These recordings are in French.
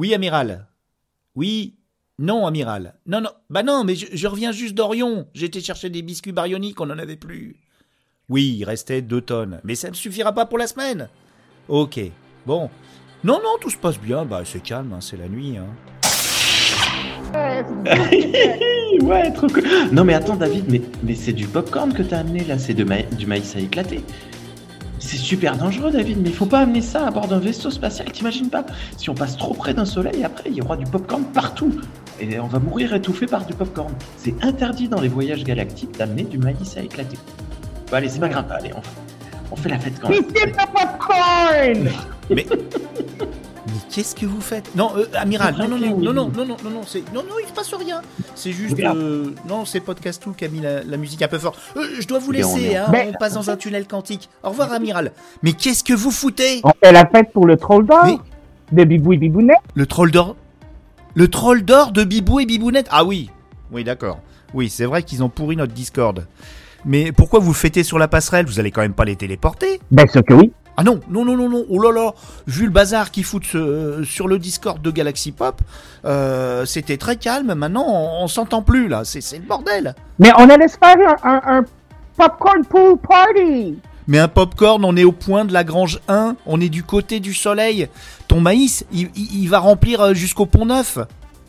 Oui, amiral. Oui. Non, amiral. Non, non. Bah non, mais je, reviens juste d'Orion. J'étais chercher des biscuits baryoniques, on n'en avait plus. Oui, il restait deux tonnes. Mais ça ne suffira pas pour la semaine. Ok. Bon. Non, non, tout se passe bien. Bah, c'est calme, hein, c'est la nuit. Hein. ouais, trop cool. Non, mais attends, David, mais, mais c'est du popcorn que t'as amené là, c'est du maïs à éclater. C'est super dangereux, David, mais il faut pas amener ça à bord d'un vaisseau spatial, t'imagines pas? Si on passe trop près d'un soleil, après, il y aura du popcorn partout. Et on va mourir étouffé par du popcorn. C'est interdit dans les voyages galactiques d'amener du maïs à éclater. Bon, allez, c'est pas grave, allez, on, on fait la fête quand même. C'est pas popcorn Mais. Qu'est-ce que vous faites? Non, euh, amiral, non, non, non, non, non, non, non, non, non, c'est, non, non, il se passe rien. C'est juste, euh, non, c'est Podcast qui a mis la, la musique un peu fort. Euh, je dois vous on laisser, est- hein, on passe dans un tunnel quantique. Au revoir, amiral. Mais qu'est-ce que vous foutez? On fait la fête pour le troll d'or Mais- de Bibou et Bibounet. Le troll d'or Le troll d'or de Bibou et Bibounette Ah oui Oui, d'accord. Oui, c'est vrai qu'ils ont pourri notre Discord. Mais pourquoi vous fêtez sur la passerelle? Vous allez quand même pas les téléporter Bien sûr que oui. Ah non, non, non, non, non. Oh là là Vu le bazar qu'ils foutent euh, sur le Discord de Galaxy Pop, euh, c'était très calme. Maintenant, on, on s'entend plus, là. C'est c'est le bordel. Mais on allait se faire un, un, un popcorn pool party. Mais un popcorn, on est au point de la grange 1. On est du côté du soleil. Ton maïs, il, il- il va remplir euh, jusqu'au pont neuf.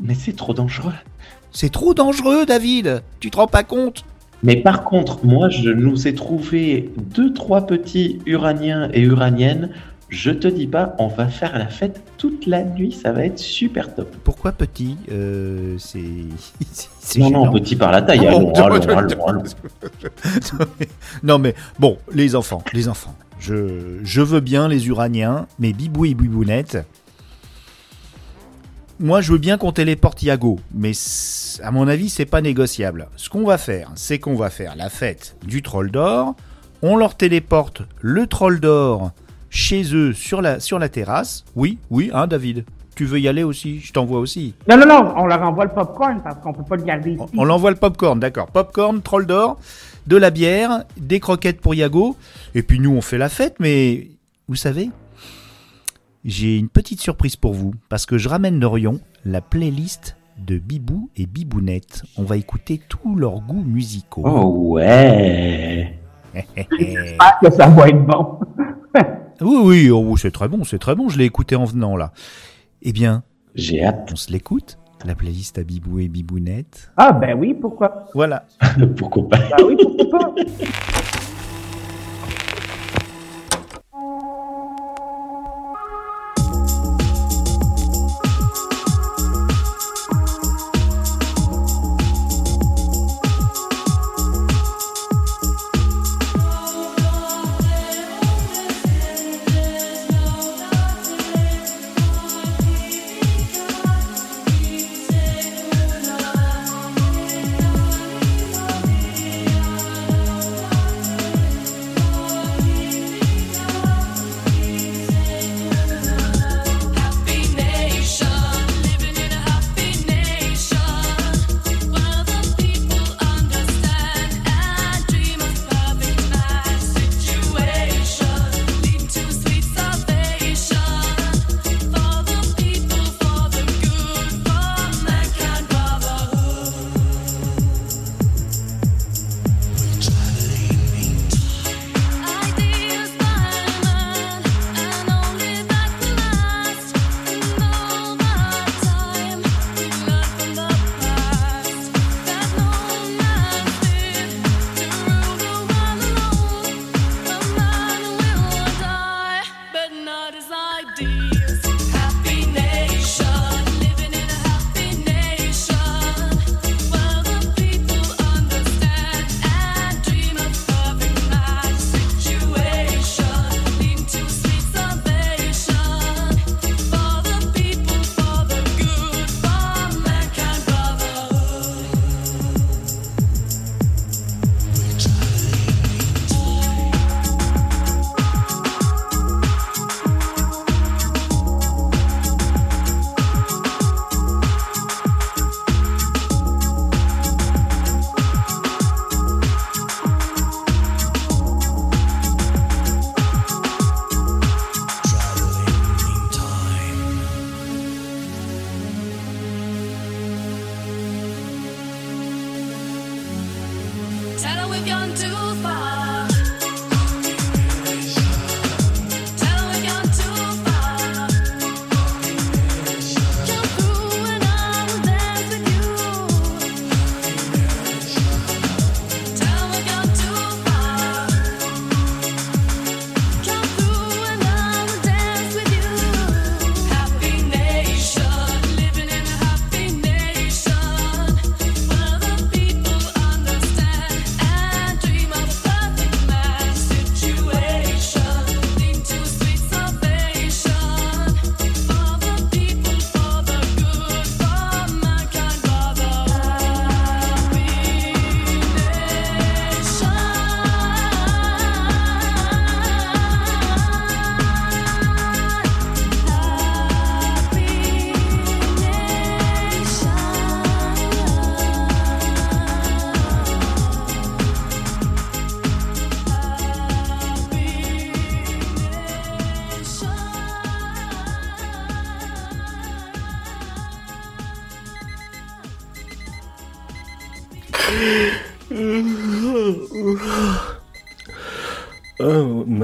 Mais c'est trop dangereux. C'est trop dangereux, David. Tu te rends pas compte Mais par contre, moi, je nous ai trouvé deux, trois petits uraniens et uraniennes. Je te dis pas, on va faire la fête toute la nuit, ça va être super top. Pourquoi petit euh, C'est. c'est Non, non, petit par la taille, allons, bon, allons, allons, allons. non mais bon, les enfants, les enfants. Je, je veux bien les uraniens, mais Bibou et Bibounette. Moi, je veux bien qu'on téléporte Iago, mais à mon avis, c'est pas négociable. Ce qu'on va faire, c'est qu'on va faire la fête du troll d'or. On leur téléporte le troll d'or chez eux sur la, sur la terrasse. Oui, oui, hein, David. Tu veux y aller aussi? Je t'envoie aussi. Non, non, non, on leur envoie le popcorn parce qu'on peut pas le garder ici. On, on l'envoie le popcorn, d'accord. Popcorn, troll d'or, de la bière, des croquettes pour Yago. Et puis nous, on fait la fête, mais vous savez, j'ai une petite surprise pour vous. Parce que je ramène d'Orion la playlist de Bibou et Bibounette. On va écouter tous leurs goûts musicaux. Oh ouais Ah, que ça va être bon. Oui, oui, oh, c'est très bon, c'est très bon. Je l'ai écouté en venant là. Eh bien, J'ai hâte. on se l'écoute, la playlist à Bibou et Bibounette. Ah, ben oui, pourquoi Voilà. Pourquoi pas Ben oui, pourquoi pas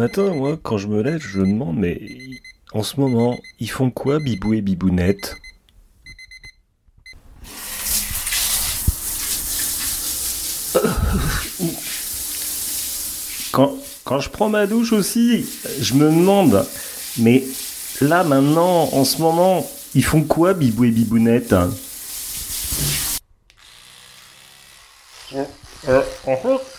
matin, moi, quand je me lève, je me demande, mais en ce moment, ils font quoi, Bibou et Bibounette? Quand, quand je prends ma douche aussi, je me demande, mais là, maintenant, en ce moment, ils font quoi, Bibou et Bibounette? Euh, en fait,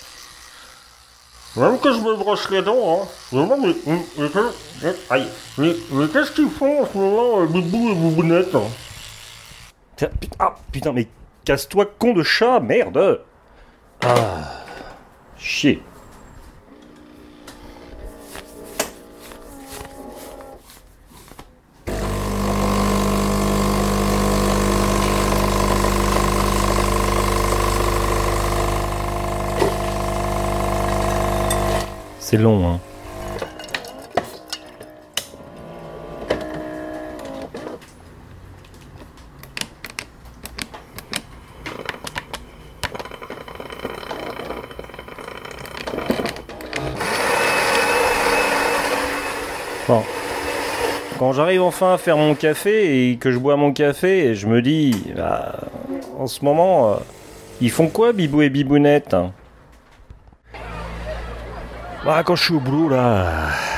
même que je me brosse les dents, hein, mais, aïe, mais, qu'est-ce qu'ils font en ce moment, euh, Bibou et Boubounette hein? Ah, putain, mais casse-toi, con de chat, merde. Ah, chier. C'est long, hein. Bon. Quand j'arrive enfin à faire mon café et que je bois mon café, je me dis, bah, en ce moment, euh, ils font quoi, Bibou et Bibounette hein? Bah, quand je suis au boulot, là,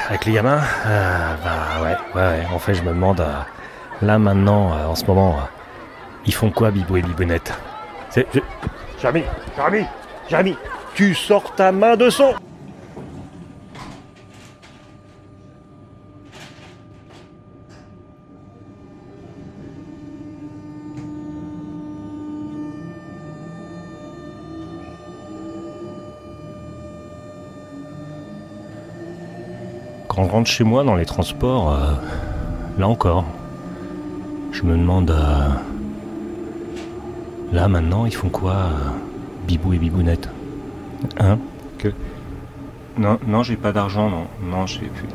avec les gamins, euh, bah ouais, ouais, en fait, je me demande, euh, là, maintenant, euh, en ce moment, ils font quoi, Bibou et Bibounette C'est... je- Jamy, Jamy, Jamy, tu sors ta main de son Quand je rentre chez moi dans les transports, euh, là encore, je me demande. euh, là maintenant, ils font quoi, euh, Bibou et Bibounette Hein Que Non, non, j'ai pas d'argent, non, non, j'ai plus.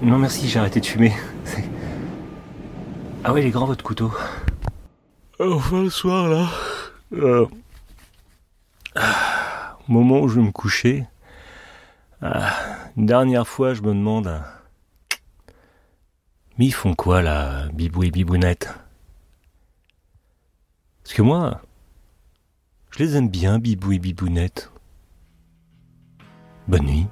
Non, merci, j'ai arrêté de fumer. Ah ouais, il est grand votre couteau. Enfin, le soir là. euh, ah, au moment où je vais me coucher. ah, une dernière fois, je me demande. Mais ils font quoi là, Bibou et Bibounette? Parce que moi, je les aime bien, Bibou et Bibounette. Bonne nuit.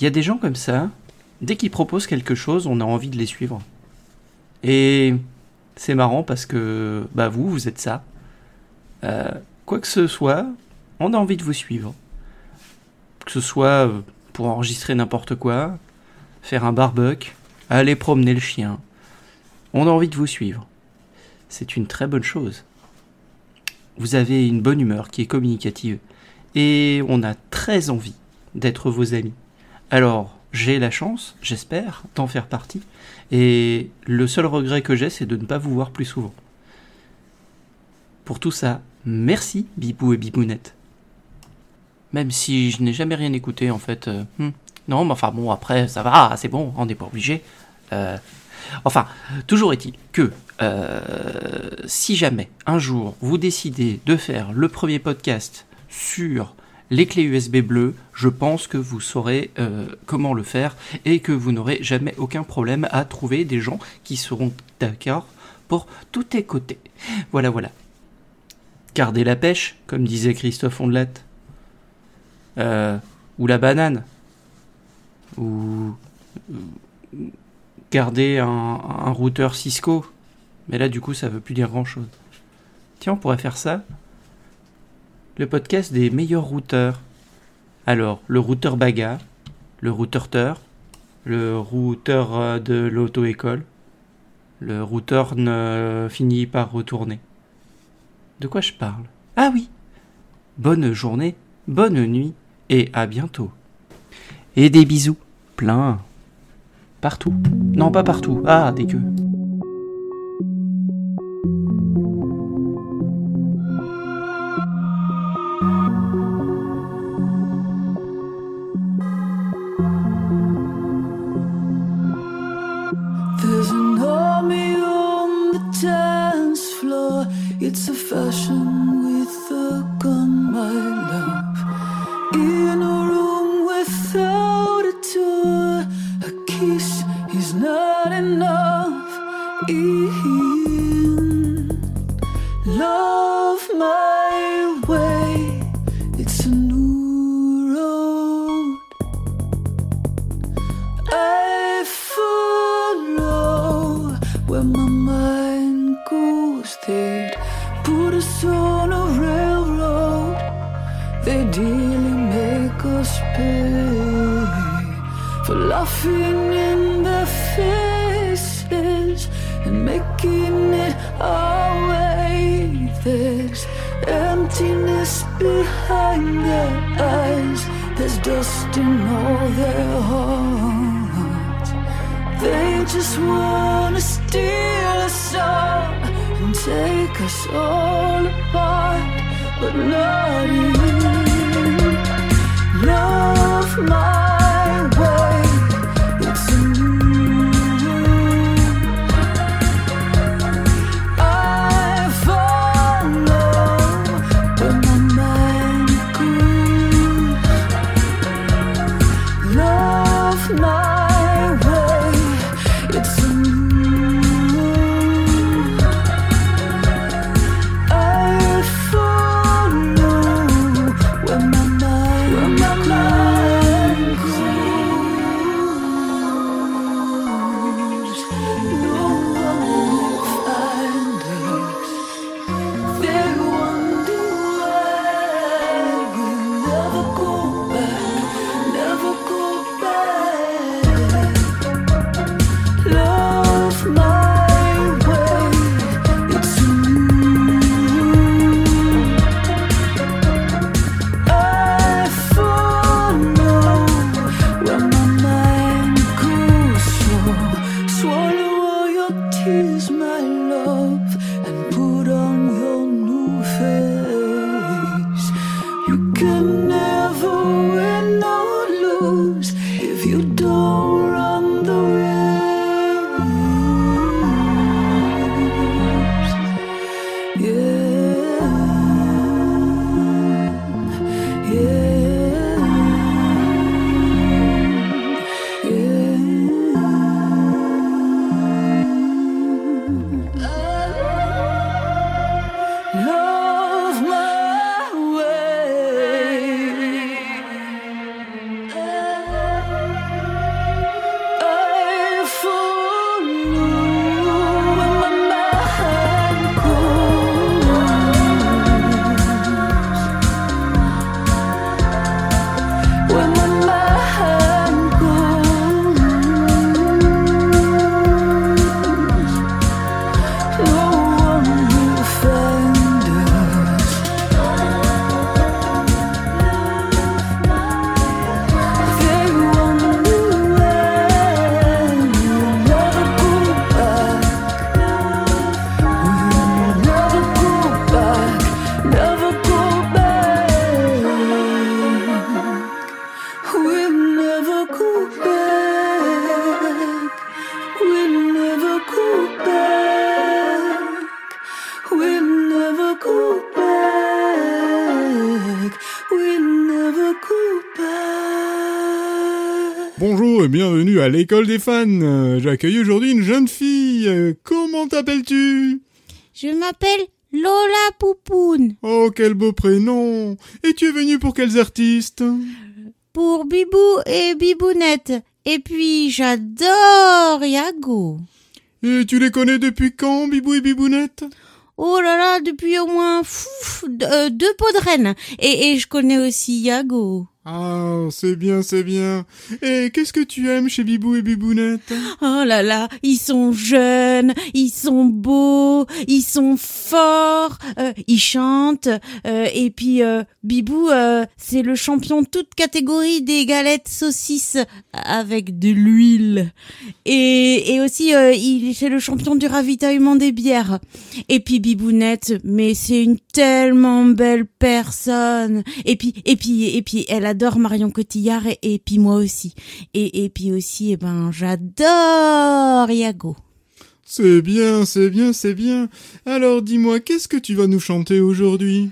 Il y a des gens comme ça, dès qu'ils proposent quelque chose, on a envie de les suivre. Et c'est marrant parce que bah vous, vous êtes ça. Euh, quoi que ce soit, on a envie de vous suivre. Que ce soit euh, pour enregistrer n'importe quoi, faire un barbecue, aller promener le chien. On a envie de vous suivre. C'est une très bonne chose. Vous avez une bonne humeur qui est communicative. Et on a très envie d'être vos amis. Alors, j'ai la chance, j'espère, d'en faire partie. Et le seul regret que j'ai, c'est de ne pas vous voir plus souvent. Pour tout ça, merci Bibou et Bibounette. Même si je n'ai jamais rien écouté en fait. euh, hmm. Non, mais enfin bon, après, ça va, c'est bon, on n'est pas obligé. Euh, Enfin, toujours est-il que euh, si jamais un jour vous décidez de faire le premier podcast sur les clés USB bleues, je pense que vous saurez euh, comment le faire et que vous n'aurez jamais aucun problème à trouver des gens qui seront d'accord pour tout écouter. Voilà, voilà. Gardez la pêche, comme disait Christophe Ondelat. Euh, ou la banane. Ou garder un, un routeur Cisco. Mais là, du coup, ça veut plus dire grand-chose. Tiens, on pourrait faire ça. Le podcast des meilleurs routeurs. Alors, le routeur Baga, le routeur Teur, le routeur euh, de l'auto-école, le routeur ne finit par retourner. De quoi je parle? Ah oui Bonne journée, bonne nuit et à bientôt. Et des bisous, plein. Partout. Non, pas partout. Ah, dégueu. There's It's a fashion with a à l'école des fans. Euh, J'accueille aujourd'hui une jeune fille. Euh, Comment t'appelles-tu? Je m'appelle Lola Poupoune. Oh, quel beau prénom. Et tu es venu pour quels artistes? Pour Bibou et Bibounette. Et puis j'adore Yago. Et tu les connais depuis quand, Bibou et Bibounette? Oh là là, depuis au moins euh, deux pots de reine. Et, et je connais aussi Yago. Ah, c'est bien, c'est bien. Et qu'est-ce que tu aimes chez Bibou et Bibounette? Oh là là, ils sont jeunes, ils sont beaux, ils sont forts, euh, ils chantent. euh, et puis euh, Bibou, euh, c'est le champion toute catégorie des galettes saucisses avec de l'huile. Et, et aussi, euh, il c'est le champion du ravitaillement des bières. Et puis Bibounette, mais c'est une tellement belle personne. Et puis, et puis, et puis, elle adore Marion Cotillard et, et puis moi aussi. Et, et puis aussi, eh ben, j'adore Yago. C'est bien, c'est bien, c'est bien. Alors dis-moi, qu'est-ce que tu vas nous chanter aujourd'hui?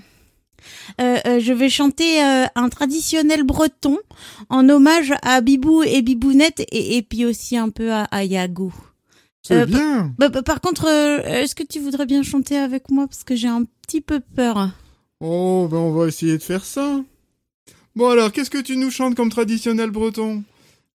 Euh, euh, je vais chanter euh, un traditionnel breton en hommage à Bibou et Bibounette et, et puis aussi un peu à, à Yago. C'est bien. Bah, bah, par contre, est-ce que tu voudrais bien chanter avec moi? Parce que j'ai un petit peu peur. Oh, ben on va essayer de faire ça. Bon alors, qu'est-ce que tu nous chantes comme traditionnel breton?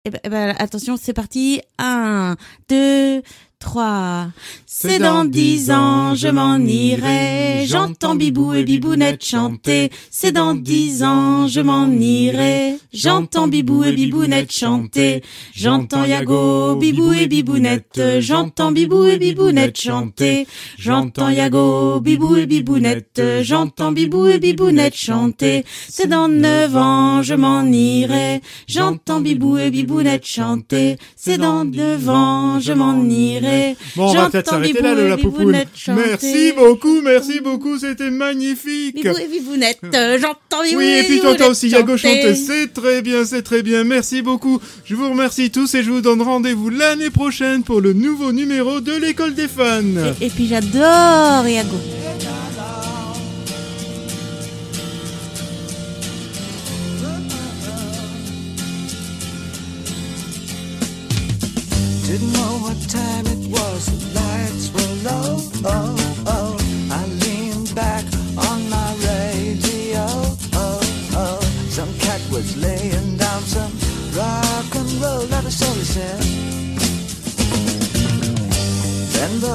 Eh ben, eh ben, attention, c'est parti. Un, deux, trois. C'est dans dix ans, je m'en irai. J'entends Bibou et Bibounette chanter. C'est dans dix ans, je m'en irai. J'entends Bibou et Bibounette chanter. J'entends Yago, Bibou et Bibounette. J'entends Bibou et Bibounette chanter. J'entends Yago, Bibou et Bibounette. J'entends Bibou et Bibounette chanter. C'est dans neuf ans, je m'en irai. J'entends Bibou et Bibounette chanter. C'est dans neuf ans, je m'en irai. Bon, on va peut-être s'arrêter là, Lola Poupoune. Merci beaucoup, merci beaucoup, c'était magnifique. Bibou et Bibounette, euh, j'entends Bibou Oui, et puis t'entends aussi Yago chanter. chanter, c'est très bien, c'est très bien, merci beaucoup. Je vous remercie tous et je vous donne rendez-vous l'année prochaine pour le nouveau numéro de l'école des fans. Et, et puis j'adore Yago.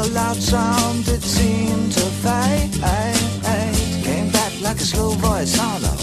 The loud sound it seemed to fade. Came back like a slow voice a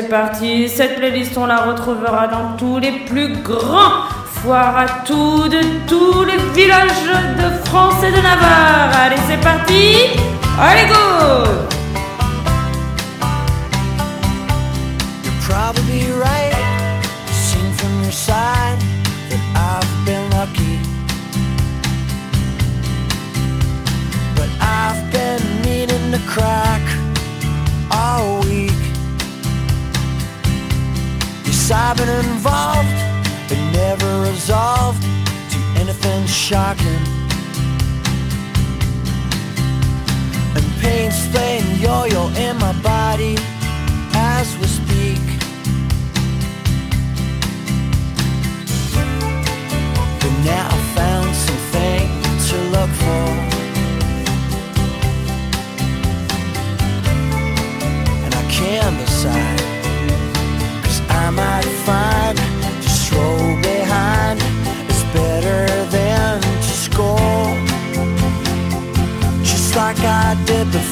c'est parti. Cette playlist, on la retrouvera dans tous les plus grands foires à tout de tous les villages de France et de Navarre. Allez, c'est parti. Allez, go I've been involved, but never resolved to anything shocking. And pain's playing yo-yo in my body.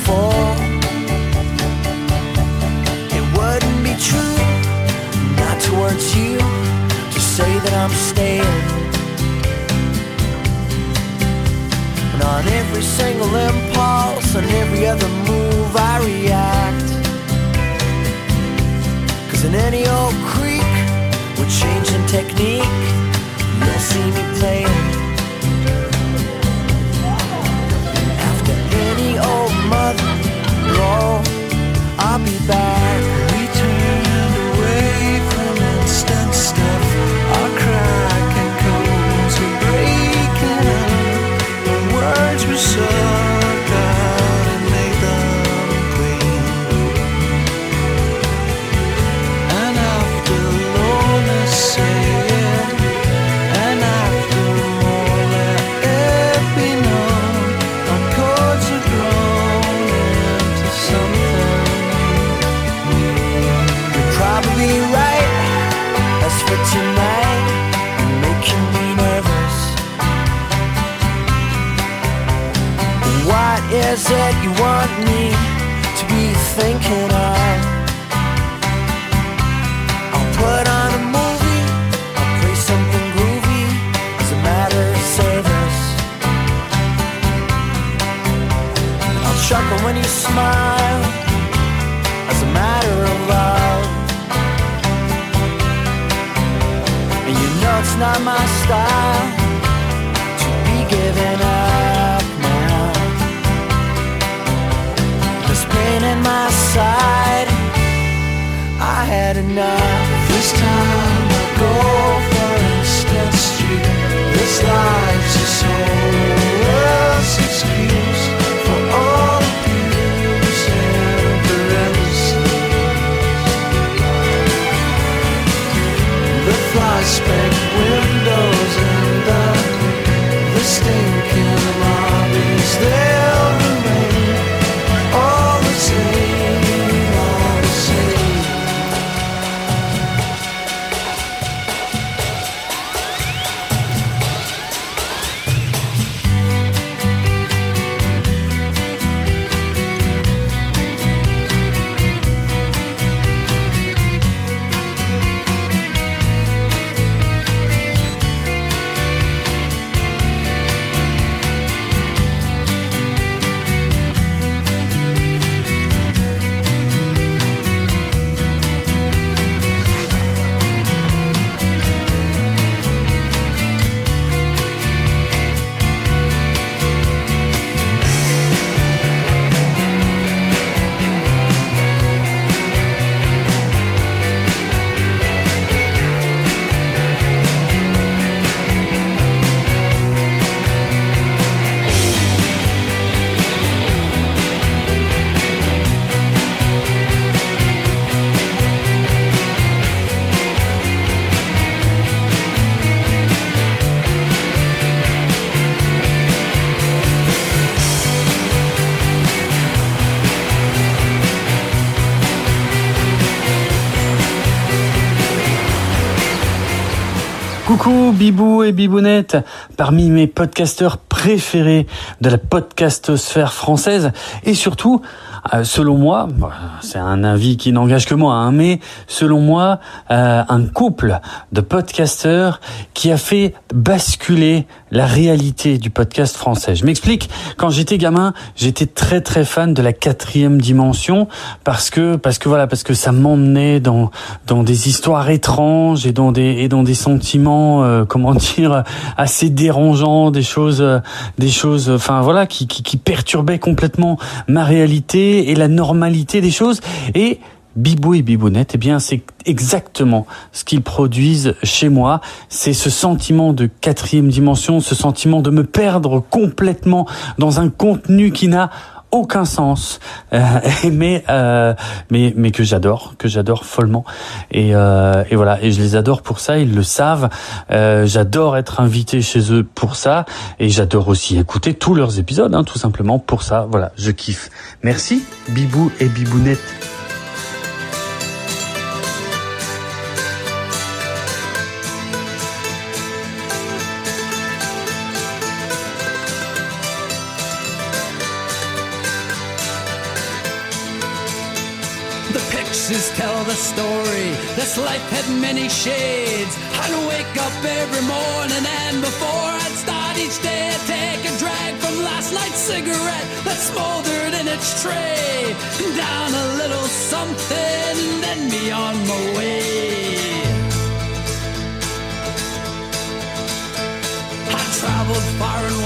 before. It wouldn't be true, not towards you, to say that I'm staying. And on every single impulse, on every other move, I react. Cause in any old creek, with changing technique, you'll see me playing. Coucou Bibou et Bibounette, parmi mes podcasteurs préférés de la podcastosphère française et surtout, euh, selon moi, c'est un avis qui n'engage que moi, hein, mais selon moi, euh, un couple de podcasteurs qui a fait basculer la réalité du podcast français. Je m'explique. Quand j'étais gamin, j'étais très très fan de la quatrième dimension parce que parce que voilà parce que ça m'emmenait dans dans des histoires étranges et dans des et dans des sentiments euh, comment dire assez dérangeants, des choses des choses enfin voilà qui qui, qui perturbaient complètement ma réalité et la normalité des choses et Bibou et Bibounette, eh bien, c'est exactement ce qu'ils produisent chez moi. C'est ce sentiment de quatrième dimension, ce sentiment de me perdre complètement dans un contenu qui n'a aucun sens, euh, mais euh, mais mais que j'adore, que j'adore follement. Et, euh, et voilà, et je les adore pour ça. Ils le savent. Euh, j'adore être invité chez eux pour ça, et j'adore aussi écouter tous leurs épisodes, hein, tout simplement pour ça. Voilà, je kiffe. Merci, Bibou et Bibounette. Story. This life had many shades. I'd wake up every morning and before I'd start each day, I'd take a drag from last night's cigarette that smoldered in its tray. Down a little something, then be on my way. I traveled far and wide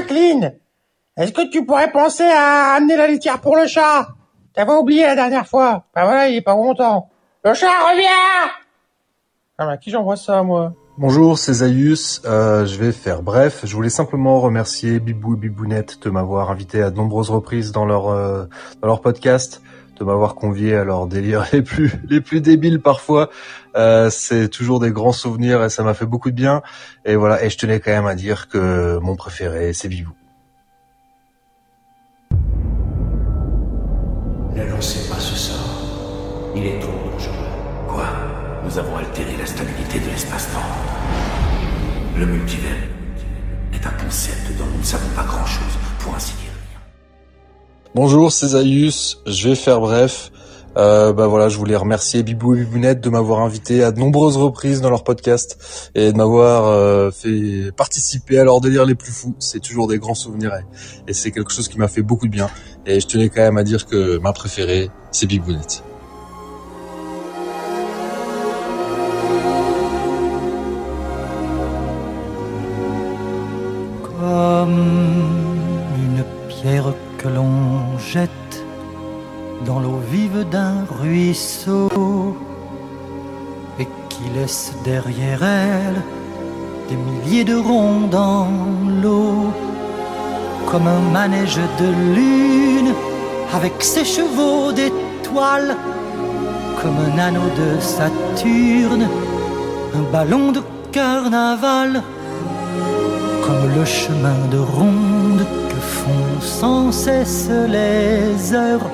Jacqueline. Est-ce que tu pourrais penser à amener la litière pour le chat? T'avais oublié la dernière fois. Ben voilà, il est pas content. Le chat revient Ah à qui j'envoie ça, moi? Bonjour, c'est Zaius. Euh, je vais faire bref. Je voulais simplement remercier Bibou et Bibounette de m'avoir invité à de nombreuses reprises dans leur euh, dans leur podcast, de m'avoir convié à leurs délires les plus les plus débiles parfois. Euh, c'est toujours des grands souvenirs et ça m'a fait beaucoup de bien. Et voilà. Et je tenais quand même à dire que mon préféré, c'est Bibou. Ne lancez pas ce sort. Il est trop dangereux. Quoi? Nous avons altéré la stabilité de l'espace-temps. Le multivers est un concept dont nous ne savons pas grand-chose, pour ainsi dire. Bonjour, c'est Zaius. Je vais faire bref. Euh, bah voilà, je voulais remercier Bibou et Bibounette de m'avoir invité à de nombreuses reprises dans leur podcast et de m'avoir euh, fait participer à leurs délires les plus fous. C'est toujours des grands souvenirs et, et c'est quelque chose qui m'a fait beaucoup de bien. Et je tenais quand même à dire que ma préférée, c'est Bibounette. Comme une pierre que l'on jette dans l'eau vive d'un ruisseau et qui laisse derrière elle des milliers de ronds dans l'eau, comme un manège de lune avec ses chevaux d'étoiles, comme un anneau de Saturne, un ballon de carnaval comme le chemin de ronde font sans cesse les heures.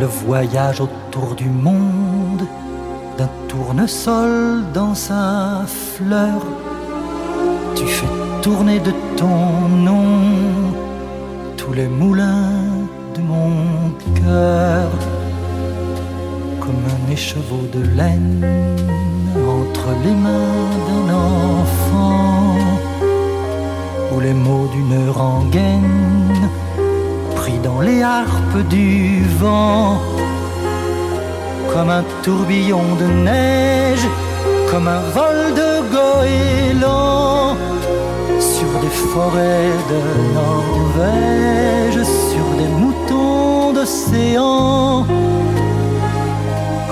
Le voyage autour du monde d'un tournesol dans sa fleur. Tu fais tourner de ton nom tous les moulins de mon cœur. Comme un écheveau de laine entre les mains d'un enfant les mots d'une rengaine pris dans les harpes du vent comme un tourbillon de neige comme un vol de goéland sur des forêts de Norvège sur des moutons d'océan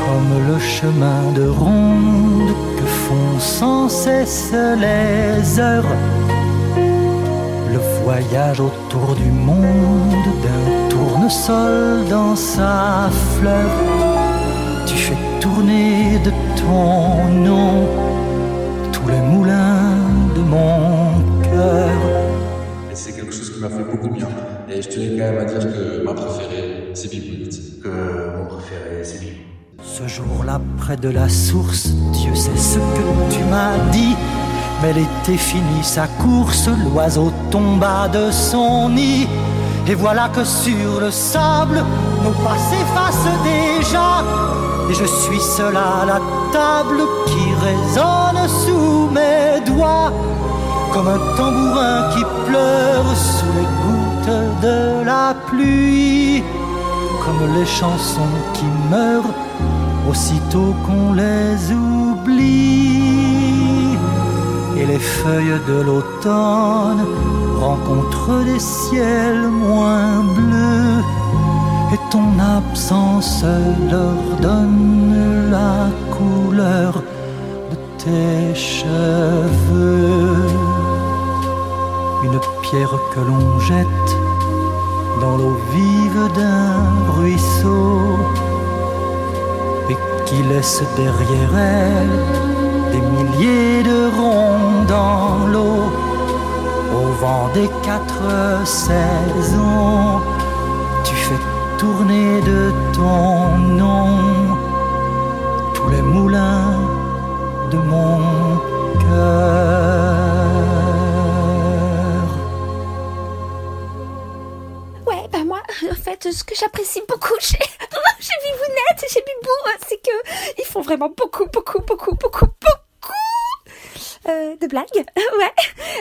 comme le chemin de ronde que font sans cesse les heures. Le voyage autour du monde d'un tournesol dans sa fleur. Tu fais tourner de ton nom tous les moulins de mon cœur. Et c'est quelque chose qui m'a fait beaucoup de bien. Et je tenais quand même à dire que ma préférée, c'est Bibounette. Que mon préféré, c'est Bibou. Ce jour-là, près de la source, Dieu sait ce que tu m'as dit. Mais l'été finit sa course, l'oiseau tomba de son nid. Et voilà que sur le sable, nos pas s'effacent déjà. Et je suis seul à la table qui résonne sous mes doigts. Comme un tambourin qui pleure sous les gouttes de la pluie. Comme les chansons qui meurent aussitôt qu'on les oublie. Les feuilles de l'automne rencontrent des ciels moins bleus. Et ton absence leur donne la couleur de tes cheveux. Une pierre que l'on jette dans l'eau vive d'un ruisseau et qui laisse derrière elle des milliers de ronds dans l'eau au vent des quatre saisons. Tu fais tourner de ton nom tous les moulins de mon cœur. Ouais, bah moi, en fait, ce que j'apprécie beaucoup chez, chez Bibounette et chez Bibou, c'est que ils font vraiment beaucoup, beaucoup, beaucoup, beaucoup, beaucoup euh, de blagues. Ouais,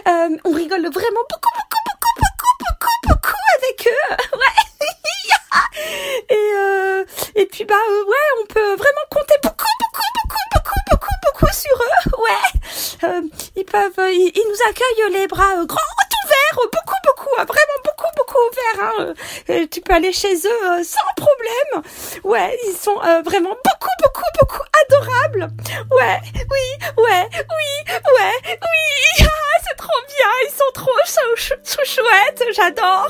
Euh, on rigole vraiment beaucoup, beaucoup, beaucoup, beaucoup, beaucoup, beaucoup avec eux. Ouais. et euh, et puis bah ouais, on peut vraiment compter beaucoup, beaucoup, beaucoup, beaucoup, beaucoup, beaucoup sur eux. Ouais. Et peuvent, ils, ils nous accueillent les bras grands ouverts, beaucoup, beaucoup, hein, vraiment beaucoup, beaucoup ouverts. Hein, euh, euh, tu peux aller chez eux euh, sans problème. Ouais, ils sont euh, vraiment beaucoup, beaucoup, beaucoup adorables. Ouais, oui, ouais, oui, ouais, oui. Ah, c'est trop bien, ils sont trop chou- chouettes, j'adore.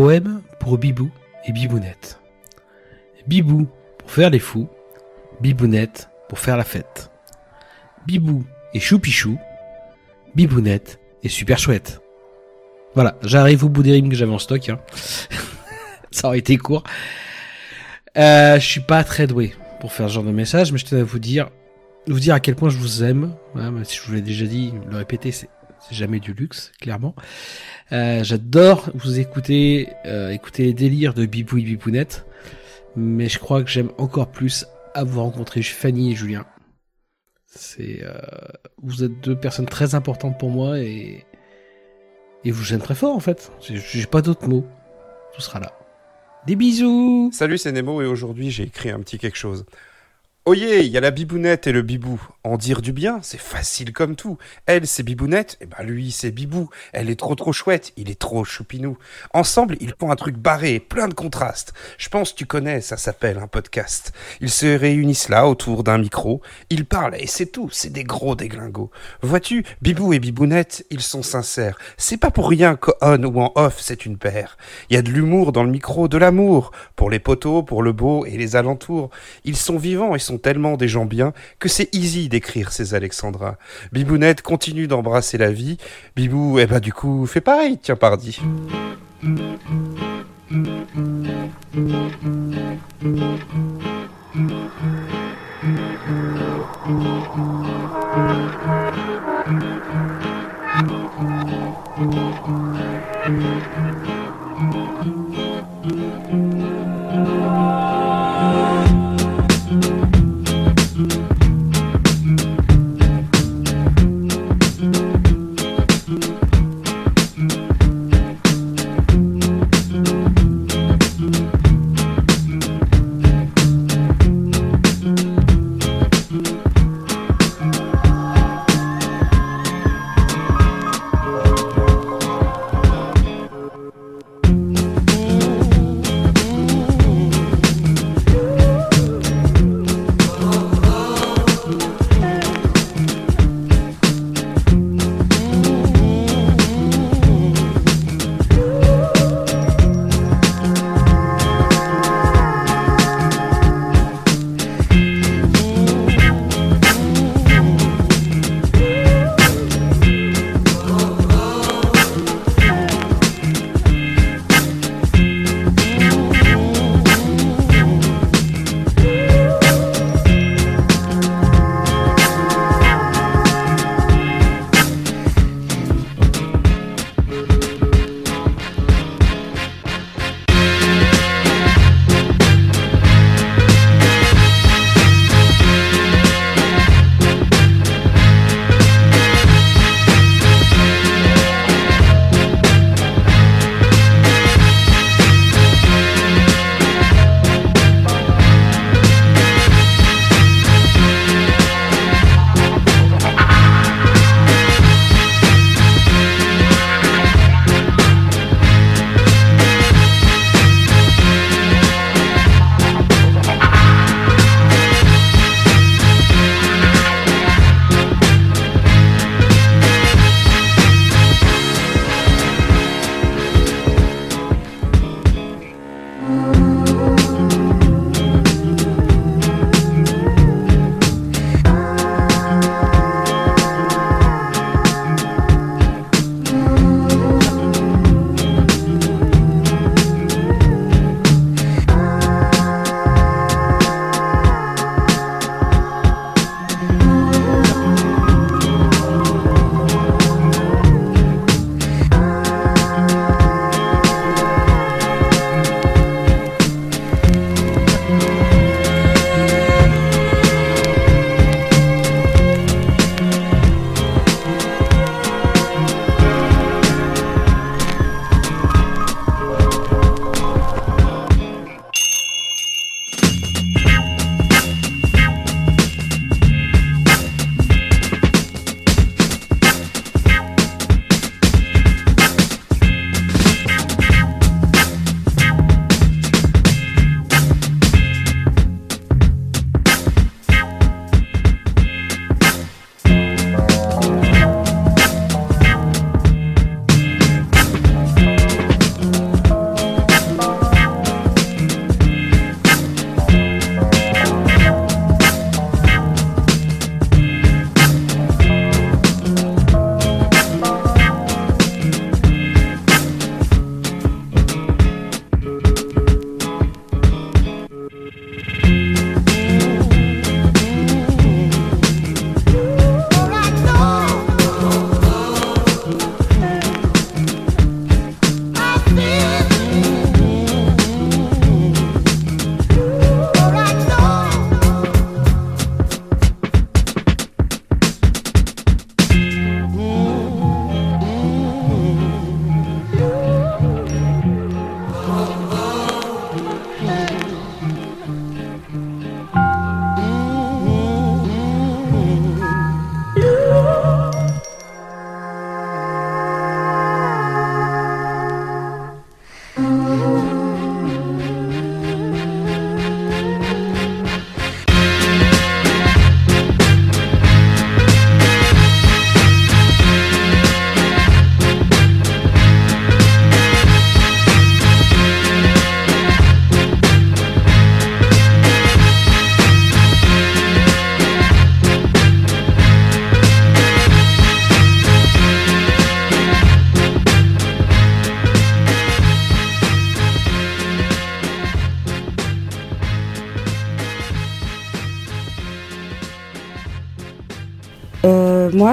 Poème pour Bibou et Bibounette. Bibou pour faire les fous, Bibounette pour faire la fête. Bibou et choupichou, Bibounette et super chouette. Voilà, j'arrive au bout des rimes que j'avais en stock. hein. Ça aurait été court. Euh, je suis pas très doué pour faire ce genre de message, mais je tenais à vous dire, vous dire à quel point je vous aime. Si je vous l'ai déjà dit, le répéter, c'est c'est jamais du luxe, clairement. Euh, J'adore vous écouter, euh, écouter les délires de Bibou et Bibounette, mais je crois que j'aime encore plus avoir rencontré Fanny et Julien. C'est, euh, vous êtes deux personnes très importantes pour moi et et vous j'aime très fort en fait. J'ai- J'ai pas d'autres mots. Tout sera là. Des bisous Salut, c'est Nemo et aujourd'hui j'ai écrit un petit quelque chose. Oyez, il y a la bibounette et le bibou. En dire du bien, c'est facile comme tout. Elle, c'est bibounette, et ben lui, c'est bibou. Elle est trop trop chouette, il est trop choupinou. Ensemble, ils font un truc barré, plein de contrastes. Je pense tu connais, ça s'appelle un podcast. Ils se réunissent là autour d'un micro, ils parlent et c'est tout, c'est des gros déglingos. Vois-tu, bibou et bibounette, ils sont sincères. C'est pas pour rien qu'on ou en off, c'est une paire. Il y a de l'humour dans le micro, de l'amour. Pour les poteaux, pour le beau et les alentours. Ils sont vivants et sont tellement des gens bien que c'est easy d'écrire ces Alexandra. Bibounette continue d'embrasser la vie. Bibou, eh ben du coup, fais pareil, tiens pardi.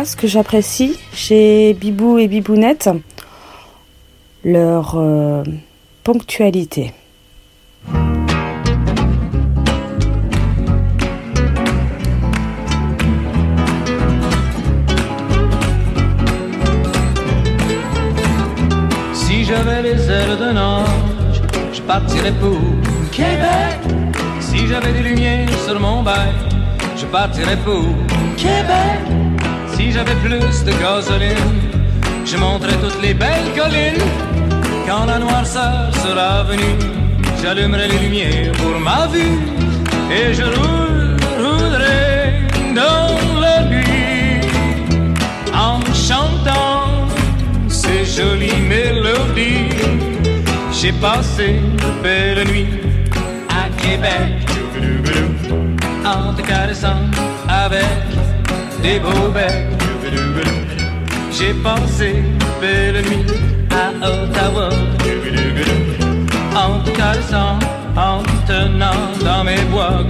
Ce que j'apprécie chez Bibou et Bibounette, leur euh, ponctualité. Si j'avais les ailes d'un ange, je partirais pour Québec. Si j'avais des lumières sur mon bail, je partirais pour Québec. Si j'avais plus de gasoline, je monterais toutes les belles collines. Quand la noirceur sera venue, j'allumerai les lumières pour ma vue et je roule- roulerai dans la nuit en chantant ces jolies mélodies. J'ai passé de belles nuits à Québec en te caressant avec J'ai passé de belles nuits à Ottawa en caressant, en te tenant dans mes bois.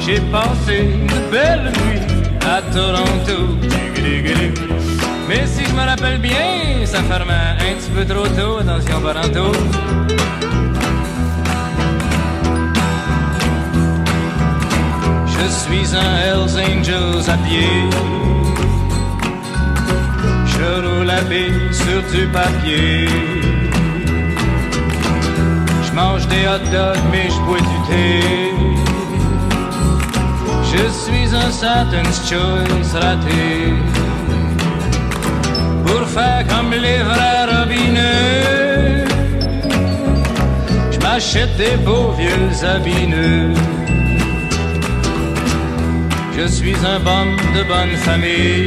J'ai passé de belles nuits à Toronto. Mais si je me rappelle bien, ça fermait un petit peu trop tôt, attention Baranto. Je suis un Hells Angels à pied. Je roule à pied sur du papier. Je mange des hot dogs, mais je bois du thé. Je suis un Satan's Choice raté. Pour faire comme les vrais robineux, je m'achète des beaux vieux habits neufs. Je suis un bon de bonne famille.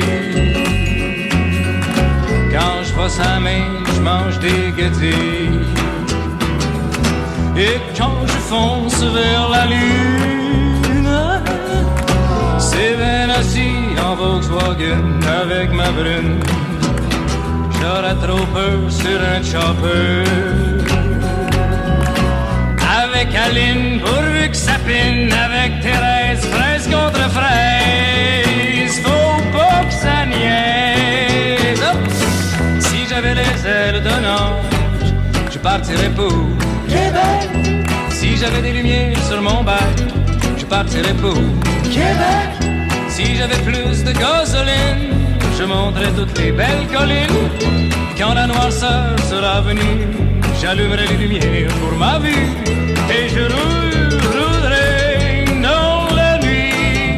Quand je vois sa main, je mange des gâtés. Et quand je fonce vers la lune, c'est bien assis en Volkswagen avec ma brune. J'aurais trop peur sur un chopper. Avec Aline, pourvu que ça. Avec Thérèse, fraise je partirais pour Québec. Si j'avais des lumières sur mon bac, je partirais pour Québec. Si j'avais plus de gasoline, je monterais toutes les belles collines. Quand la noirceur sera venue, j'allumerai les lumières pour ma vue. Et je roule- roulerai dans la nuit.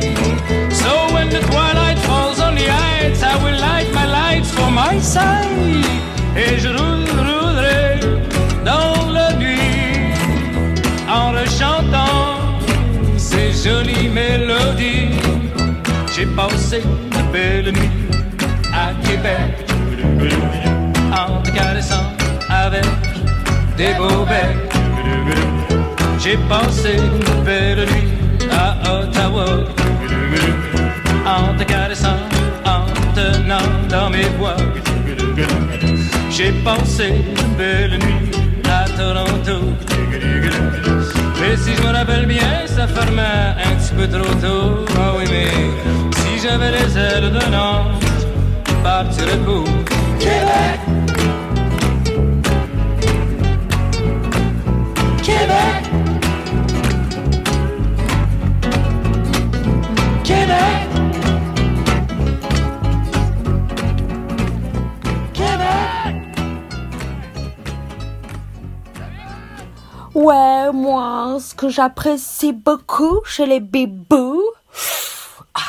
So when the twilight falls on the heights, I will light my lights for my side. Et je roule- roulerai dans la nuit en rechantant ces jolies mélodies. J'ai passé de belles nuits à Québec en te caressant avec des beaux becs. J'ai passé de belles nuits à Ottawa en te caressant, en te tenant dans mes bois. J'ai passé de belles nuits à Toronto. Mais si je me rappelle bien, ça fermait un petit peu trop tôt. Ah oui, mais si j'avais les ailes d'un ange, je partirais pour Québec. Québec. Québec. Que j'apprécie beaucoup chez les bibous, ah,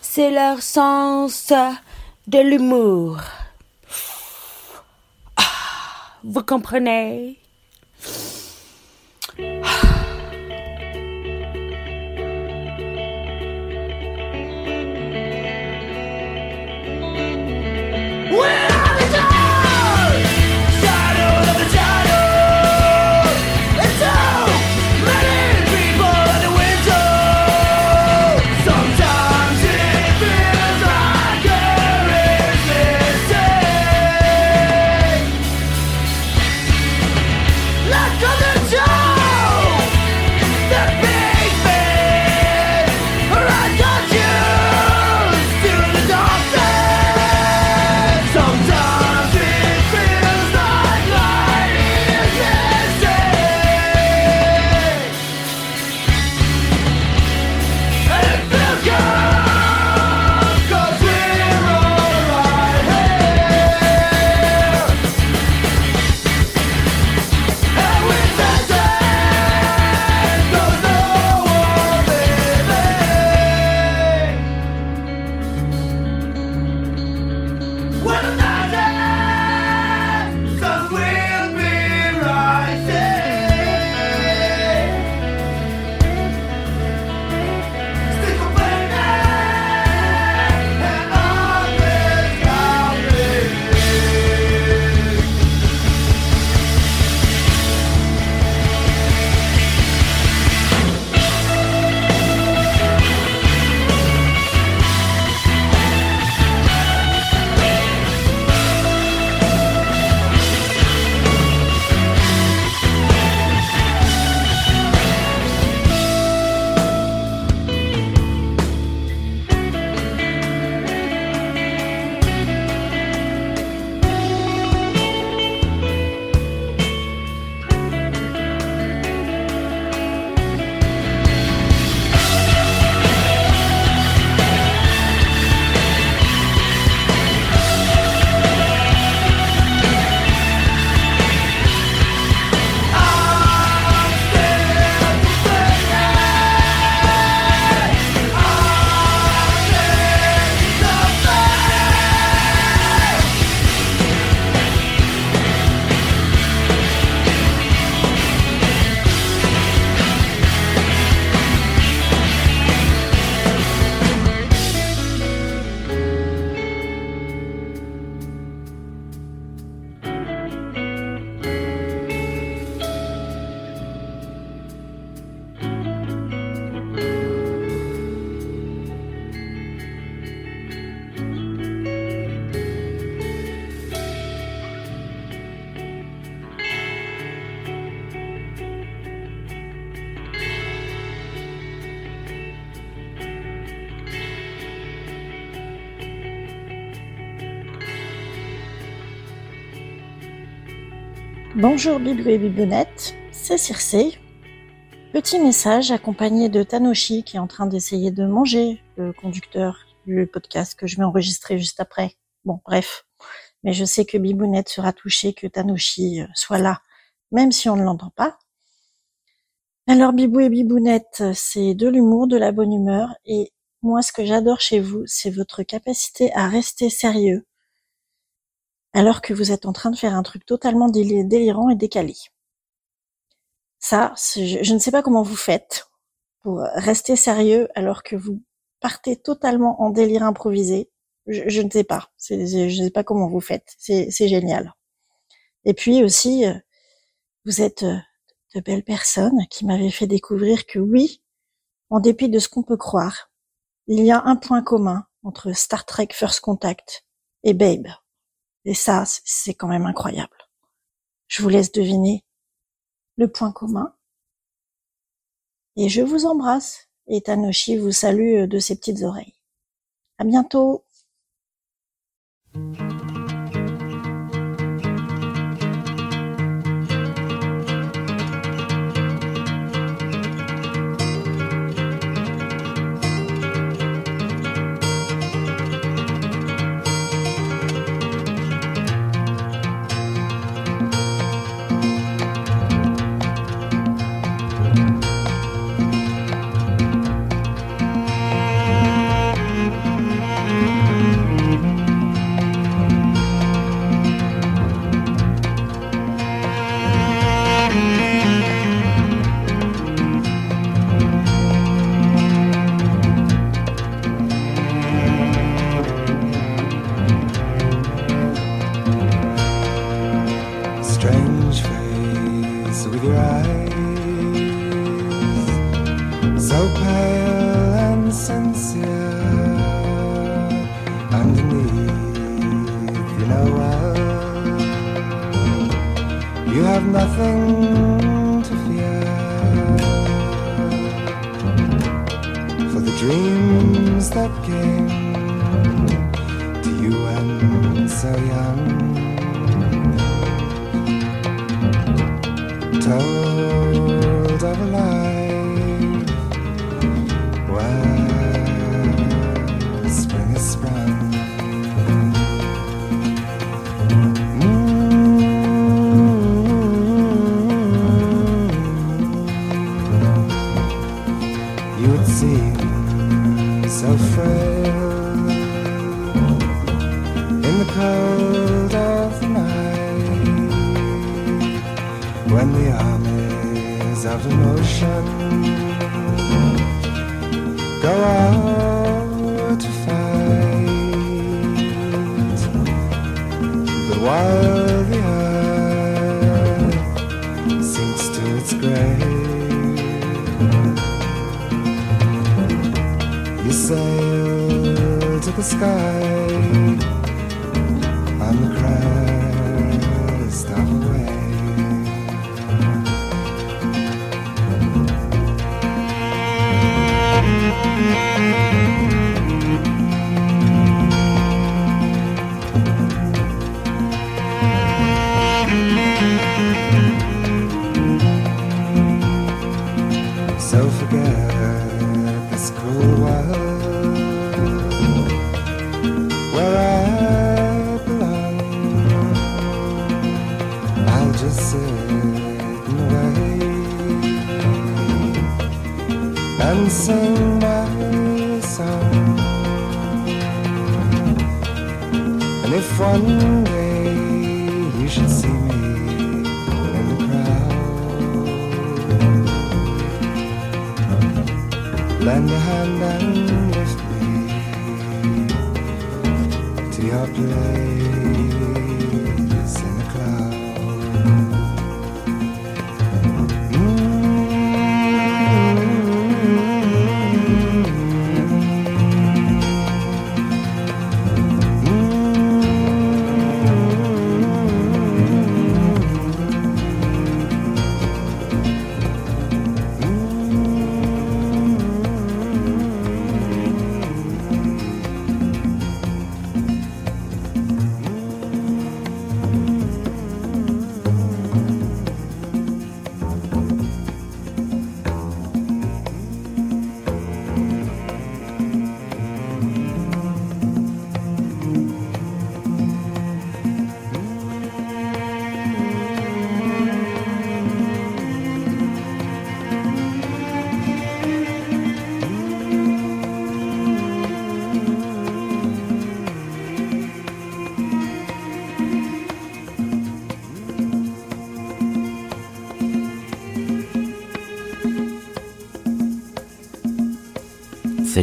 c'est leur sens de l'humour. Ah, Vous comprenez? Bonjour Bibou et Bibounette, c'est Circé. Petit message accompagné de Tanoshi qui est en train d'essayer de manger le conducteur du podcast que je vais enregistrer juste après. Bon, bref. Mais je sais que Bibounette sera touchée que Tanoshi euh, soit là, même si on ne l'entend pas. Alors Bibou et Bibounette, c'est de l'humour, de la bonne humeur et moi ce que j'adore chez vous, c'est votre capacité à rester sérieux alors que vous êtes en train de faire un truc totalement déli- délirant et décalé. Ça, je, ne sais pas comment vous faites pour rester sérieux alors que vous partez totalement en délire improvisé. Je, ne sais pas. Je ne sais pas comment vous faites. C'est c'est génial. Et puis aussi, euh, vous êtes euh, de belles personnes qui m'avaient fait découvrir que oui, en dépit de ce qu'on peut croire, il y a un point commun entre Star Trek First Contact et Babe. Et ça, c'est quand même incroyable. Je vous laisse deviner le point commun. Et je vous embrasse. Et Tanoshi vous salue de ses petites oreilles. À bientôt.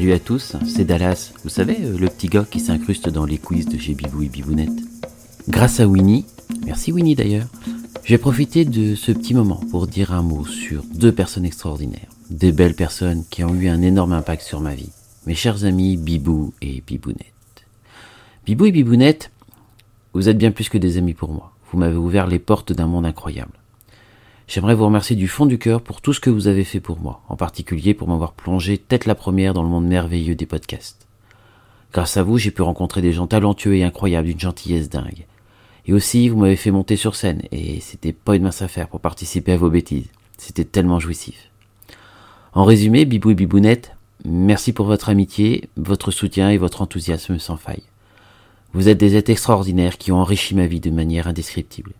Salut à tous, c'est Dallas. Vous savez, euh, le petit gars qui s'incruste dans les quiz de chez Bibou et Bibounette? Grâce à Winnie, merci Winnie d'ailleurs, j'ai profité de ce petit moment pour dire un mot sur deux personnes extraordinaires. Des belles personnes qui ont eu un énorme impact sur ma vie. Mes chers amis Bibou et Bibounette. Bibou et Bibounette, vous êtes bien plus que des amis pour moi. Vous m'avez ouvert les portes d'un monde incroyable. J'aimerais vous remercier du fond du cœur pour tout ce que vous avez fait pour moi, en particulier pour m'avoir plongé tête la première dans le monde merveilleux des podcasts. Grâce à vous, j'ai pu rencontrer des gens talentueux et incroyables d'une gentillesse dingue. Et aussi, vous m'avez fait monter sur scène, et c'était pas une mince affaire pour participer à vos bêtises. C'était tellement jouissif. En résumé, Bibou et Bibounette, merci pour votre amitié, votre soutien et votre enthousiasme sans faille. Vous êtes des êtres extraordinaires qui ont enrichi ma vie de manière indescriptible.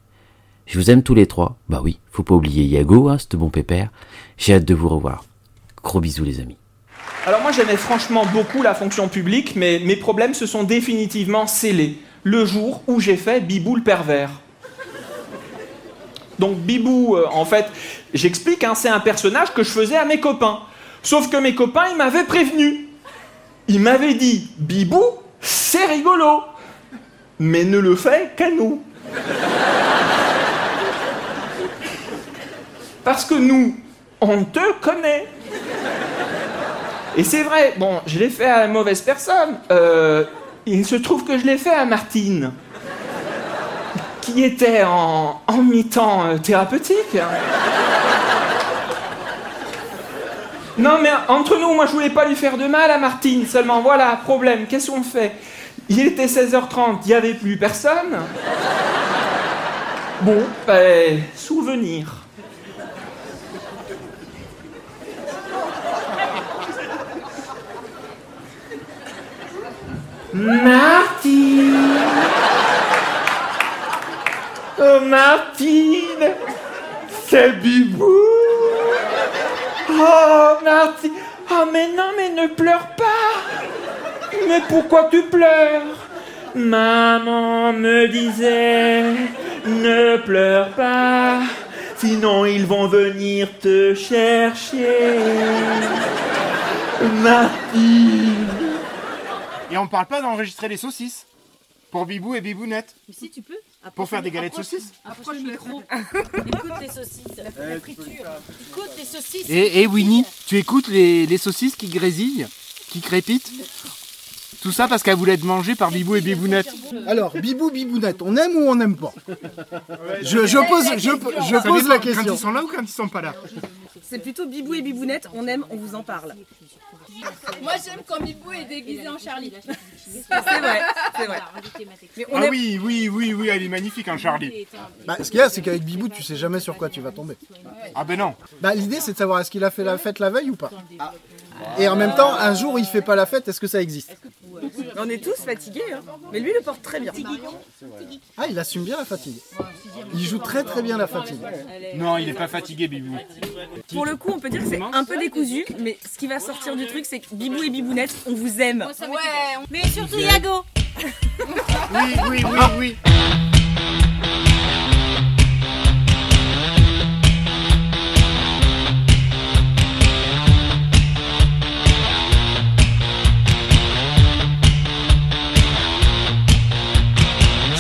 Je vous aime tous les trois. Bah oui, faut pas oublier Yago, hein, ce bon pépère. J'ai hâte de vous revoir. Gros bisous les amis. Alors moi j'aimais franchement beaucoup la fonction publique, mais mes problèmes se sont définitivement scellés le jour où j'ai fait Bibou le pervers. Donc Bibou, euh, en fait, j'explique, hein, c'est un personnage que je faisais à mes copains. Sauf que mes copains, ils m'avaient prévenu. Ils m'avaient dit, Bibou, c'est rigolo, mais ne le fais qu'à nous. Parce que nous, on te connaît. Et c'est vrai, bon, je l'ai fait à la mauvaise personne. Euh, il se trouve que je l'ai fait à Martine, qui était en, mi-temps euh, thérapeutique. Non, mais entre nous, moi je voulais pas lui faire de mal à Martine, seulement voilà, problème, qu'est-ce qu'on fait? Il était 16h30, il n'y avait plus personne. Bon, ben, souvenir. Martine. Oh Martine. C'est Bibou Oh Martine. Oh mais non mais ne pleure pas. Mais pourquoi tu pleures? Maman me disait Ne pleure pas. Sinon ils vont venir te chercher. Martine Et on parle pas d'enregistrer les saucisses pour Bibou et Bibounette. Mais si tu peux. Pour faire des galettes de saucisses Approche le micro. Écoute les saucisses. La friture. Écoute les saucisses. Et, et Winnie, tu écoutes les, les saucisses qui grésillent, qui crépitent? Tout ça parce qu'elle voulait être mangée par Bibou et Bibounette. Alors, Bibou, Bibounette, on aime ou on n'aime pas je, je pose, je, pose la Quand question. ils sont là ou quand ils sont pas là C'est plutôt Bibou et Bibounette, on aime, on vous en parle. Moi j'aime quand Bibou est déguisé en Charlie. C'est vrai, c'est vrai. Mais on Ah aime- oui, oui, oui, oui, elle est magnifique, hein, Charlie. Bah, ce qu'il y a, c'est qu'avec Bibou, tu sais jamais sur quoi tu vas tomber. Ah ben non. Bah, l'idée, c'est de savoir est-ce qu'il a fait la fête la veille ou pas? Et en même temps, un jour, il fait pas la fête, est-ce que ça existe? On est tous fatigués, hein. mais lui le porte très bien. Ah, il assume bien la fatigue. Il joue très très bien la fatigue. Non, il est pas fatigué, Bibou. Pour le coup, on peut dire que c'est un peu décousu, mais ce qui va sortir du truc, c'est que Bibou et Bibounette, on vous aime. Ouais, mais surtout Yago. Oui, oui, oui, oui.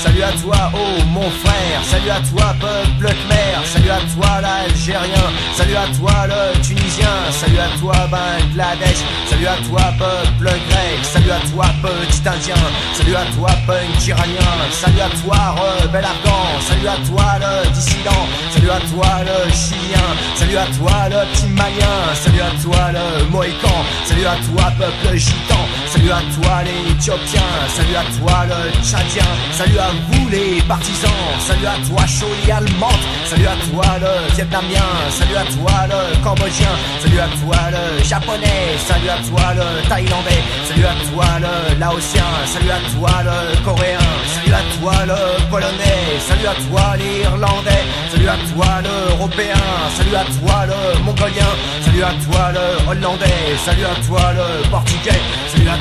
Salut à toi, oh mon frère, salut à toi, peuple khmer, salut à toi, l'Algérien, salut à toi, le Tunisien, salut à toi, Bangladesh, salut à toi, peuple grec, salut à toi, petit Indien, salut à toi, punk iranien, salut à toi, rebelle afghan, salut à toi, le dissident, salut à toi, le chilien, salut à toi, le petit malien, salut à toi, le mohican, salut à toi, peuple gitan, salut à toi, les éthiopiens, salut à toi, le tchadien, salut à vous, les partisans, salut à toi, Choli allemande, salut à toi, le vietnamien, salut à toi, le cambodgien, salut à toi, le japonais, salut à toi, le thaïlandais, salut à toi, le laotien, salut à toi, le coréen, salut à toi le polonais, salut à toi l'irlandais, salut à toi l'européen, salut à toi le mongolien, salut à toi le hollandais, salut à toi le portugais, salut à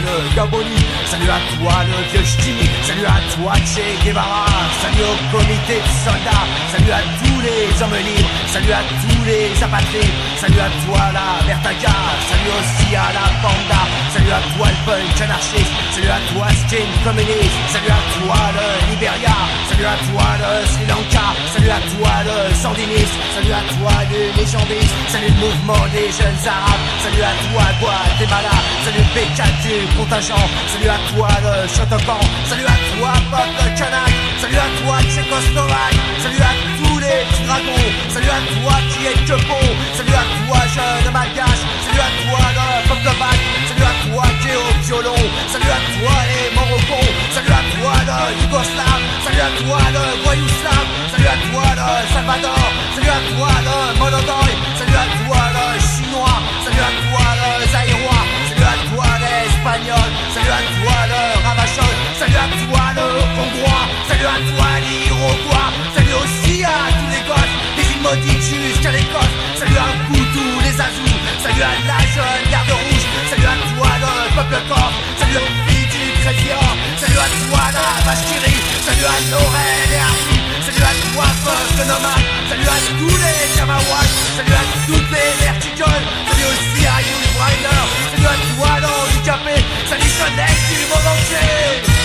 le Gaboni, salut à toi le vieux salut à toi Che Guevara, salut au comité de soldats, salut à tous les hommes libres, salut à tous les apatrides, salut à toi la Vertaga, salut aussi à la Panda, salut à toi le punk anarchiste, salut à toi skin communiste, salut à toi le Liberia, salut à toi le Sri Lanka, salut à toi le sandiniste, salut à toi le légendiste, salut le mouvement des jeunes arabes, salut à toi Guatemala, salut le PK salut à toi le Shotokan, salut à toi peuple kanak, salut à toi Tchécoslovaque, salut à tous les petits dragons, salut à toi qui est que bon, salut à toi jeune malgache, salut à toi le peuple bac, salut à toi qui est au violon, salut à toi les Morocco, salut à toi le Yougoslave, salut à toi le Voyouslave, salut à toi le Salvador, salut à toi le Monodoy, salut à toi salut à toi le Ravachol, salut à toi le Hongrois, salut à toi l'Iroquois, salut aussi à tous les gosses, des îles maudites jusqu'à l'Écosse, salut à vous tous les Azous, salut à la jeune garde rouge, salut à toi le peuple corse, salut aux filles du salut à toi la rit, salut à Laurel et Arthur, salut à toi peuple nomade, salut à tous les Kamawats, salut à toutes les verticoles, salut aussi à Yul Briner, salut à toi l'handicapé, salut jeunesse du monde entier.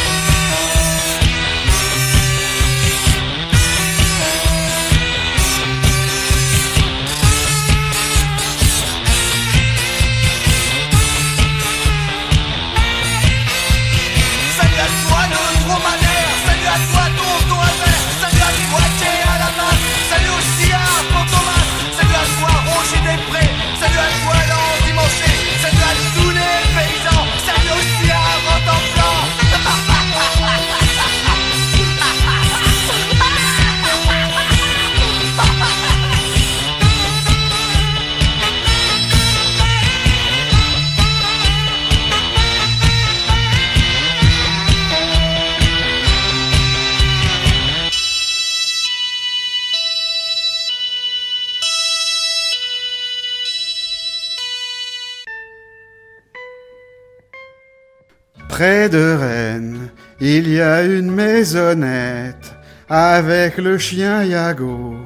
De Rennes, il y a une maisonnette avec le chien Yago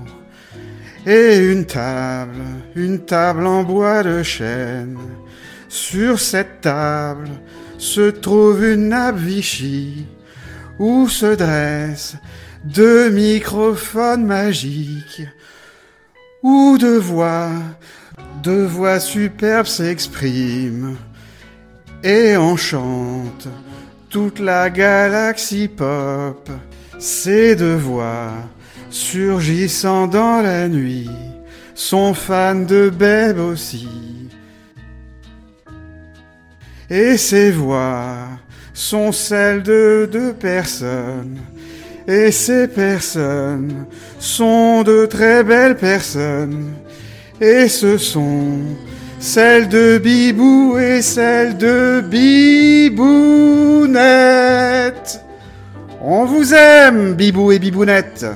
et une table, une table en bois de chêne. Sur cette table se trouve une nappe Vichy où se dressent deux microphones magiques où deux voix, deux voix superbes s'expriment et enchante toute la galaxie pop. Ces deux voix, surgissant dans la nuit, sont fans de Beb aussi. Et ces voix sont celles de deux personnes. Et ces personnes sont de très belles personnes. Et ce sont celle de Bibou et celle de Bibounette. On vous aime, Bibou et Bibounette.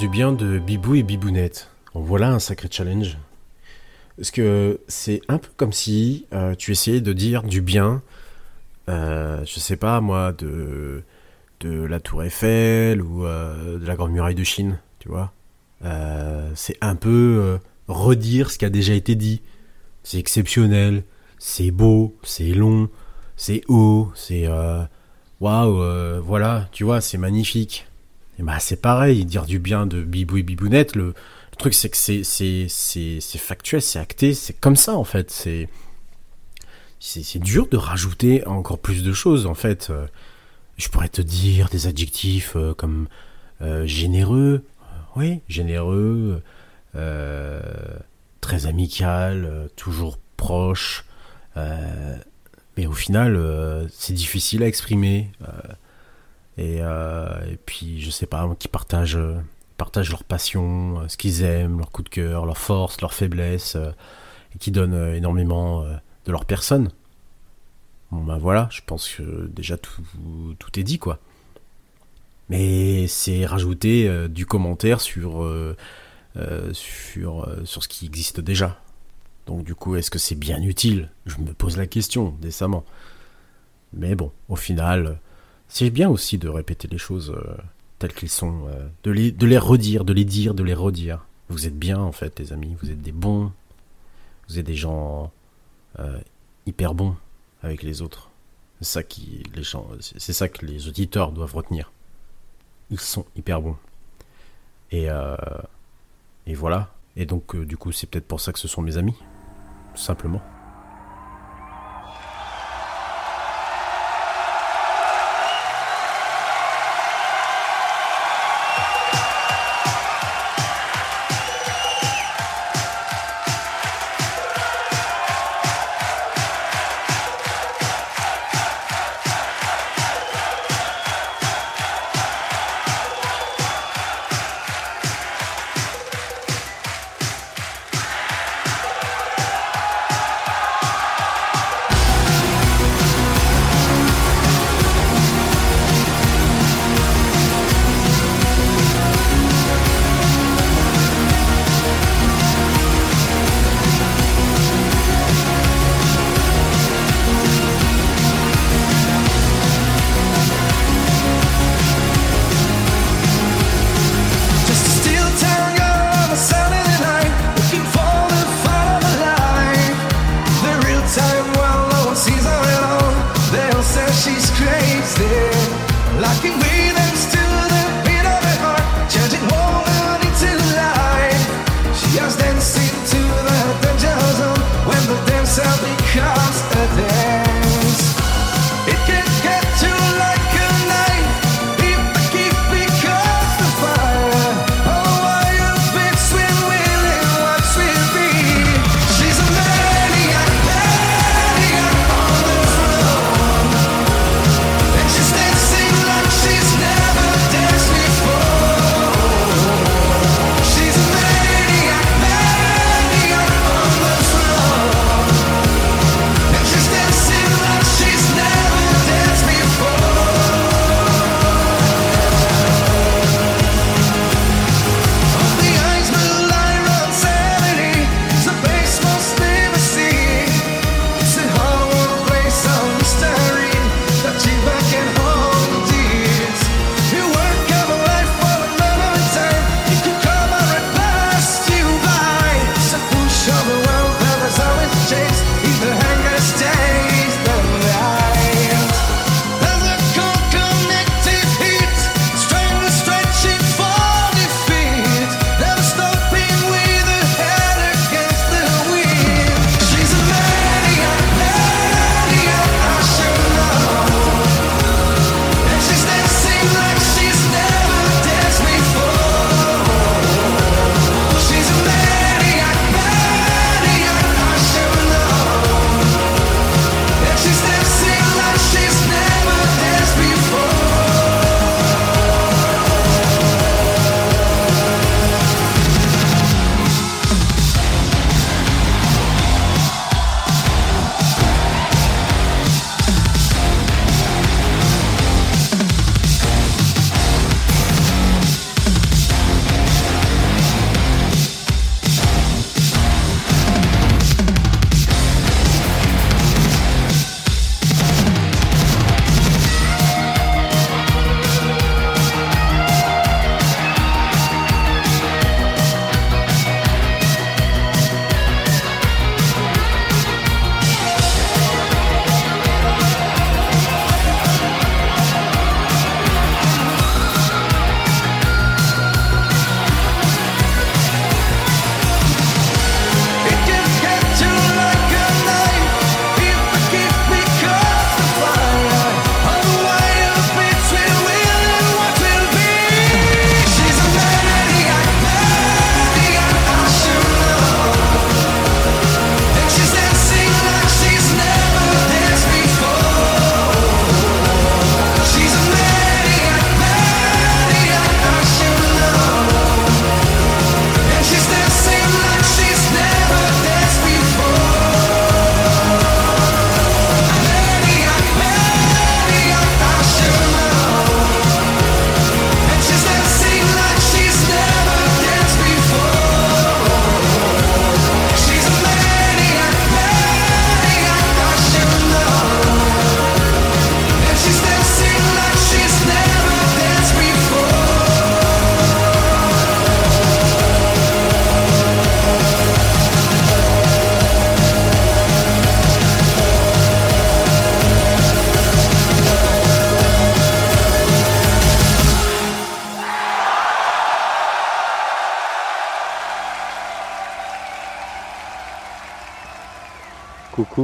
Du bien de Bibou et Bibounette. Voilà un sacré challenge. Parce que c'est un peu comme si euh, tu essayais de dire du bien, euh, je sais pas moi, de, de la Tour Eiffel ou euh, de la Grande Muraille de Chine, tu vois. C'est un peu redire ce qui a déjà été dit. C'est exceptionnel, c'est beau, c'est long, c'est haut, c'est waouh, euh, voilà, tu vois, c'est magnifique. Bah c'est pareil, dire du bien de Bibou et Bibounette, le, truc c'est que c'est factuel, c'est acté, c'est comme ça en fait, c'est dur de rajouter encore plus de choses en fait. Euh, Je pourrais te dire des adjectifs euh, comme euh, généreux, oui, généreux, très amical, toujours proche. mais au final, c'est difficile à exprimer. Et, euh, et puis, je sais pas, qui partagent, euh, leur passion, euh, ce qu'ils aiment, leur coup de cœur, leur force, leur faiblesse, et qui donnent énormément de leur personne. Bon, ben voilà, je pense que déjà tout, est dit, quoi. Mais c'est rajouter du commentaire sur, sur, sur ce qui existe déjà. Donc du coup, est-ce que c'est bien utile? Je me pose la question décemment. Mais bon, au final, c'est bien aussi de répéter les choses euh, telles qu'elles sont, euh, de, les, redire, de les dire, de les redire. Vous êtes bien en fait, les amis, vous êtes des bons, vous êtes des gens euh, hyper bons avec les autres. C'est ça ça que les auditeurs doivent retenir. Ils sont hyper bons. Et et voilà. Et donc du coup, c'est peut-être pour ça que ce sont mes amis, tout simplement.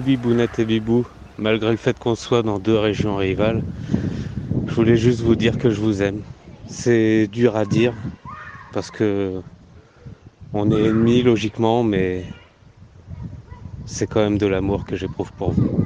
Bibounette et Bibou. Malgré le fait qu'on soit dans deux régions rivales, je voulais juste vous dire que je vous aime. C'est dur à dire parce que on est ennemis logiquement, mais c'est quand même de l'amour que j'éprouve pour vous.